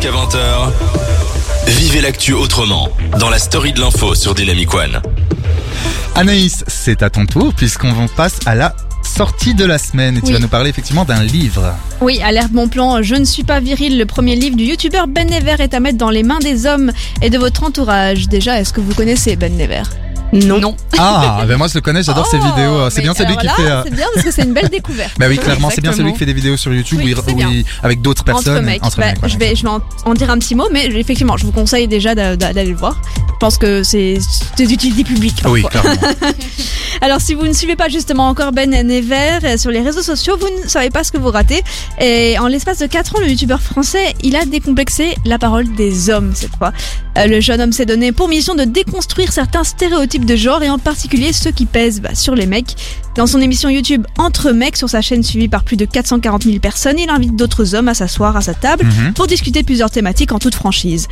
jusqu'à 20h. Vivez l'actu autrement dans la story de l'info sur Dynamic One. Anaïs, c'est à ton tour puisqu'on passe à la sortie de la semaine et tu vas nous parler effectivement d'un livre. Oui, alerte bon plan, je ne suis pas viril. Le premier livre du youtubeur Ben Never est à mettre dans les mains des hommes et de votre entourage. Déjà, est-ce que vous connaissez Ben Never? Non. Non. Ah, ben moi je le connais, j'adore ses Oh, vidéos. C'est bien celui qui fait. euh, C'est bien parce que c'est une belle découverte. Bah oui, clairement, c'est bien celui qui fait des vidéos sur YouTube Oui, où il- où avec d'autres personnes. Entre mecs. Entre Bah, mecs, je vais, je vais en, en dire un petit mot, mais effectivement, je vous conseille déjà d'a- d'a- d'aller le voir. Je pense que c'est d'utilité publique. Ah Oui, clairement. Alors, si vous ne suivez pas justement encore Ben Never euh, sur les réseaux sociaux, vous ne savez pas ce que vous ratez. Et en l'espace de 4 ans, le youtubeur français, il a décomplexé la parole des hommes cette fois. Euh, le jeune homme s'est donné pour mission de déconstruire certains stéréotypes de genre et en particulier ceux qui pèsent bah, sur les mecs. Dans son émission YouTube Entre mecs sur sa chaîne suivie par plus de 440 000 personnes, il invite d'autres hommes à s'asseoir à sa table Mhm. pour discuter de plusieurs thématiques en toute franchise.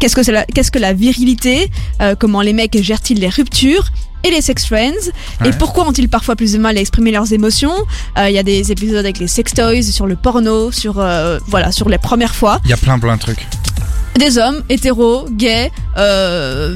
Qu'est-ce que la, qu'est-ce que la virilité Euh, Comment les mecs gèrent-ils les ruptures et les sex friends Ouais. Et pourquoi ont-ils parfois plus de mal à exprimer leurs émotions? Euh, Il y a des épisodes avec les sex toys, sur le porno, sur euh, voilà, sur les premières fois. Il y a plein plein de trucs. Des hommes hétéros, gays. Euh,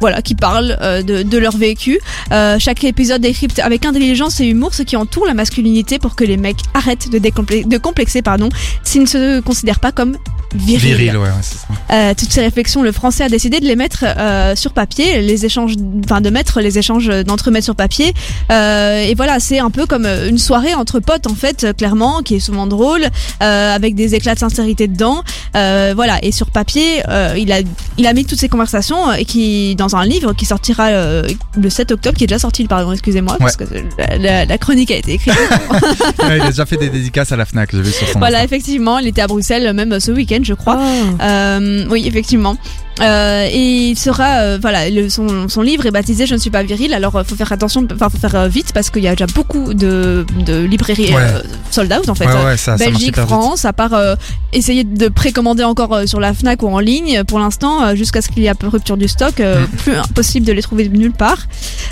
voilà, qui parlent euh, de, de leur vécu. Euh, chaque épisode décrypte avec intelligence et humour ce qui entoure la masculinité pour que les mecs arrêtent de, décomplexer, de complexer pardon, s'ils ne se considèrent pas comme virils. Viril, ouais, ouais, c'est ça. Euh, toutes ces réflexions, le français a décidé de les mettre euh, sur papier, les échanges, enfin de mettre les échanges d'entremettre sur papier. Euh, et voilà, c'est un peu comme euh, une soirée entre potes en fait, euh, clairement, qui est souvent drôle, euh, avec des éclats de sincérité dedans. Euh, voilà, et sur papier, euh, il a, il a mis toutes ces conversations euh, et qui dans un livre qui sortira euh, le 7 octobre, qui est déjà sorti, pardon, excusez-moi, parce que la, la- la chronique a été écrite. Ouais, il a déjà fait des dédicaces à la Fnac, j'ai vu sur son voilà, Insta. effectivement, il était à Bruxelles même ce week-end, je crois. Oh. Euh, oui, effectivement. Euh, et il sera, euh, voilà, le- son, son livre est baptisé Je ne suis pas viril. Alors, euh, faut faire attention, enfin, faut faire euh, vite parce qu'il y a déjà beaucoup de, de librairies Ouais. euh, sold out en fait. Ouais, ouais, ça, Belgique. France, à part euh, essayer de précommander encore euh, sur la Fnac ou en ligne pour l'instant, euh, jusqu'à ce qu'il y ait rupture du stock, euh, Mm. plus impossible de les trouver nulle part.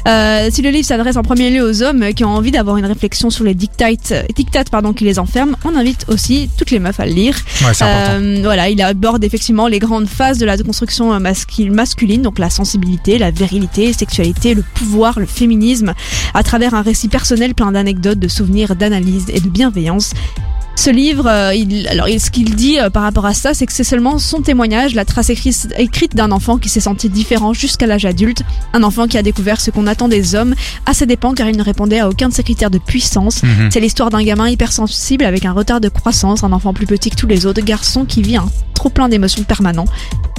Euh, si le livre s'adresse en premier lieu aux hommes qui ont envie d'avoir une réflexion sur les dictates, dictates pardon, qui les enferment, on invite aussi toutes les meufs à le lire. Euh, voilà, il aborde effectivement les grandes phases de la construction euh, masculine, donc la sensibilité, la virilité, sexualité, le pouvoir, le féminisme, à travers un récit personnel plein d'anecdotes, de souvenirs, d'analyses et de bienveillance. Ce livre, euh, il, alors ce qu'il dit euh, par rapport à ça, c'est que c'est seulement son témoignage, la trace écrite, écrite d'un enfant qui s'est senti différent jusqu'à l'âge adulte, un enfant qui a découvert ce qu'on attend des hommes à ses dépens car il ne répondait à aucun de ses critères de puissance. Mhm. C'est l'histoire d'un gamin hypersensible avec un retard de croissance, un enfant plus petit que tous les autres, garçon qui vit un trop plein d'émotions permanent.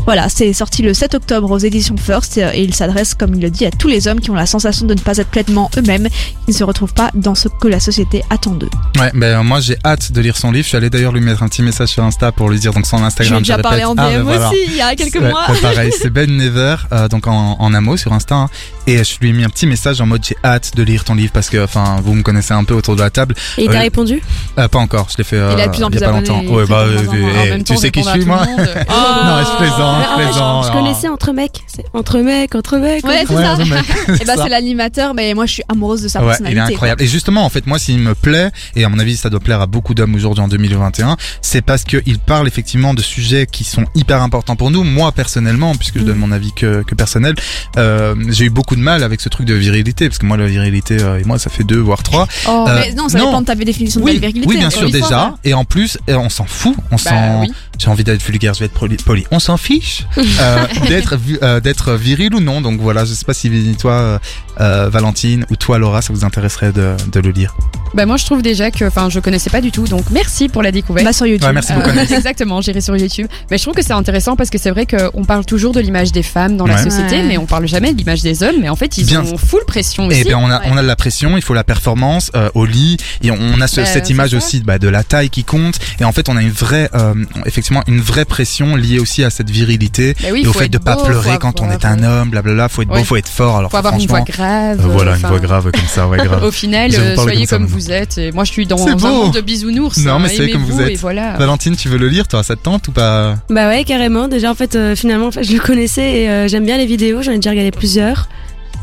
Voilà, c'est sorti le 7 octobre aux éditions First euh, et il s'adresse, comme il le dit, à tous les hommes qui ont la sensation de ne pas être pleinement eux-mêmes, qui ne se retrouvent pas dans ce que la société attend d'eux. Ouais, ben moi j'ai hâte de lire son livre. Je suis allé d'ailleurs lui mettre un petit message sur Insta pour lui dire donc son Instagram. ai déjà parlé répète. en Ah, DM ben voilà. aussi, il y a quelques mois. ouais, pareil, c'est Ben Never, euh, donc en, en un mot sur Insta. hein. et je lui ai mis un petit message en mode j'ai hâte de lire ton livre parce que, enfin, vous me connaissez un peu autour de la table. Et il t'a Euh, répondu? Euh, pas encore, je l'ai fait euh, Il a plus en il y plus a pas longtemps. Ouais, bah, euh, eh, temps, tu sais qui je suis moi monde. Non, je plaisante, je Ah, plaisante. je, connaissais entre mecs. Entre mecs, entre mecs. Ouais, c'est ça. Et bah ça. c'est l'animateur, mais moi je suis amoureuse de sa Ouais, il personnalité. est incroyable. Et justement, en fait, moi, s'il me plaît, et à mon avis, ça doit plaire à beaucoup d'hommes aujourd'hui en 2021, c'est parce qu'il parle effectivement de sujets qui sont hyper importants pour nous. Moi, personnellement, puisque je donne mon avis que, que personnel, euh, j'ai eu beaucoup de mal avec ce truc de virilité, parce que moi, la virilité, euh, et moi, ça fait deux, voire trois. Oh, Euh, mais non, ça non. dépend de ta définition de la virilité. oui, bien sûr, déjà. hein. Et en plus, on s'en fout. On Bah s'en, oui. j'ai envie d'être vulgaire, je vais être poli. poli. On s'en fiche d'être vi- d'être viril ou non. Donc voilà, je sais pas si toi, Valentine, ou toi, Laura, ça vous intéresserait de, de le lire. Bah moi je trouve déjà que, enfin je connaissais pas du tout, donc merci pour la découverte. Bah sur YouTube. Ouais, merci Euh, beaucoup. Anaïs. exactement, j'irai sur YouTube. Mais je trouve que c'est intéressant parce que c'est vrai qu'on parle toujours de l'image des femmes dans la société, Ouais. mais on parle jamais de l'image des hommes. Mais en fait, ils Bien. ont full pression aussi. Et bien on a Ouais. on a de la pression, il faut la performance euh, au lit et on, on a ce- Bah, cette image ça. aussi bah, de la taille qui compte et en fait on a une vraie euh, effectivement une vraie pression liée aussi à cette virilité Bah oui, et au faut fait de pas beau, pleurer faut quand on avoir, est un euh, homme, blablabla, faut être beau, faut être fort. Alors faut avoir une franchement, voix grave. euh, voilà une voix grave comme ça, ouais grave. Au final, vous euh, soyez comme maintenant. Vous êtes. Et moi, je suis dans un beau. monde de bisounours. Non, hein, mais c'est comme vous êtes. Voilà. Valentine, tu veux le lire toi, ça te tente ou pas Bah ouais, carrément. Déjà, en fait, euh, finalement, en fait, je le connaissais et euh, j'aime bien les vidéos. J'en ai déjà regardé plusieurs.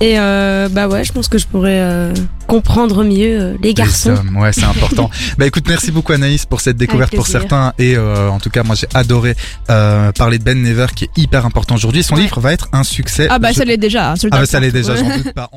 Et euh, bah ouais, je pense que je pourrais, euh, comprendre mieux euh, les garçons. Hommes, ouais, c'est important. bah écoute, merci beaucoup Anaïs pour cette découverte pour certains et euh, en tout cas moi j'ai adoré euh, parler de Ben Never qui est hyper important aujourd'hui. Son Ouais. livre va être un succès. Ah bah Je- ça l'est déjà. hein, Ah bah ça l'est déjà, j'en doute pas.